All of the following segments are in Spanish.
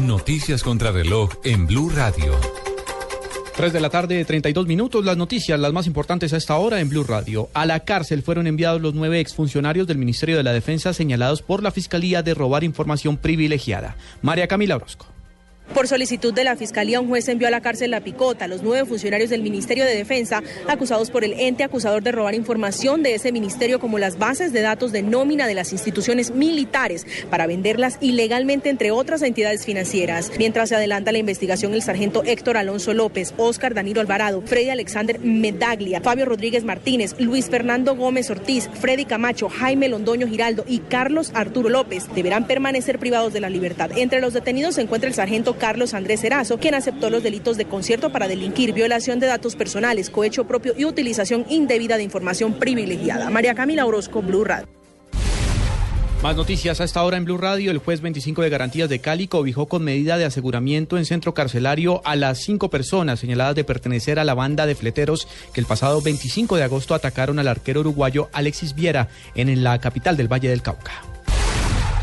Noticias contra reloj en Blue Radio. 3 de la tarde, 32 minutos. Las noticias, las más importantes a esta hora en Blue Radio. A la cárcel fueron enviados los nueve exfuncionarios del Ministerio de la Defensa señalados por la Fiscalía de robar información privilegiada. María Camila Orozco. Por solicitud de la Fiscalía, un juez envió a la cárcel La Picota a los nueve funcionarios del Ministerio de Defensa acusados por el ente acusador de robar información de ese ministerio como las bases de datos de nómina de las instituciones militares para venderlas ilegalmente entre otras entidades financieras. Mientras se adelanta la investigación, el sargento Héctor Alonso López, Óscar Danilo Alvarado, Freddy Alexander Medaglia, Fabio Rodríguez Martínez, Luis Fernando Gómez Ortiz, Freddy Camacho, Jaime Londoño Giraldo y Carlos Arturo López deberán permanecer privados de la libertad. Entre los detenidos se encuentra el sargento Carlos Andrés Erazo, quien aceptó los delitos de concierto para delinquir, violación de datos personales, cohecho propio y utilización indebida de información privilegiada. María Camila Orozco, Blue Radio. Más noticias a esta hora en Blue Radio. El juez 25 de Garantías de Cali cobijó con medida de aseguramiento en centro carcelario a las cinco personas señaladas de pertenecer a la banda de fleteros que el pasado 25 de agosto atacaron al arquero uruguayo Alexis Viera en la capital del Valle del Cauca.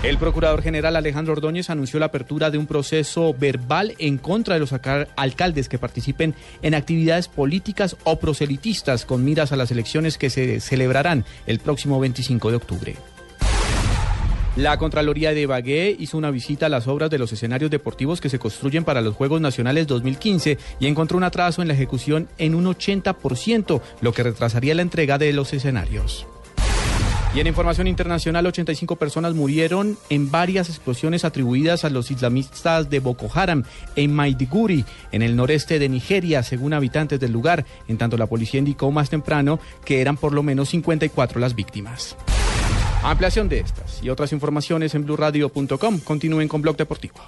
El procurador general Alejandro Ordóñez anunció la apertura de un proceso verbal en contra de los alcaldes que participen en actividades políticas o proselitistas con miras a las elecciones que se celebrarán el próximo 25 de octubre. La Contraloría de Ibagué hizo una visita a las obras de los escenarios deportivos que se construyen para los Juegos Nacionales 2015 y encontró un atraso en la ejecución en un 80%, lo que retrasaría la entrega de los escenarios. Y en información internacional, 85 personas murieron en varias explosiones atribuidas a los islamistas de Boko Haram en Maiduguri, en el noreste de Nigeria, según habitantes del lugar. En tanto, la policía indicó más temprano que eran por lo menos 54 las víctimas. Ampliación de estas y otras informaciones en blurradio.com. Continúen con Blog Deportivo.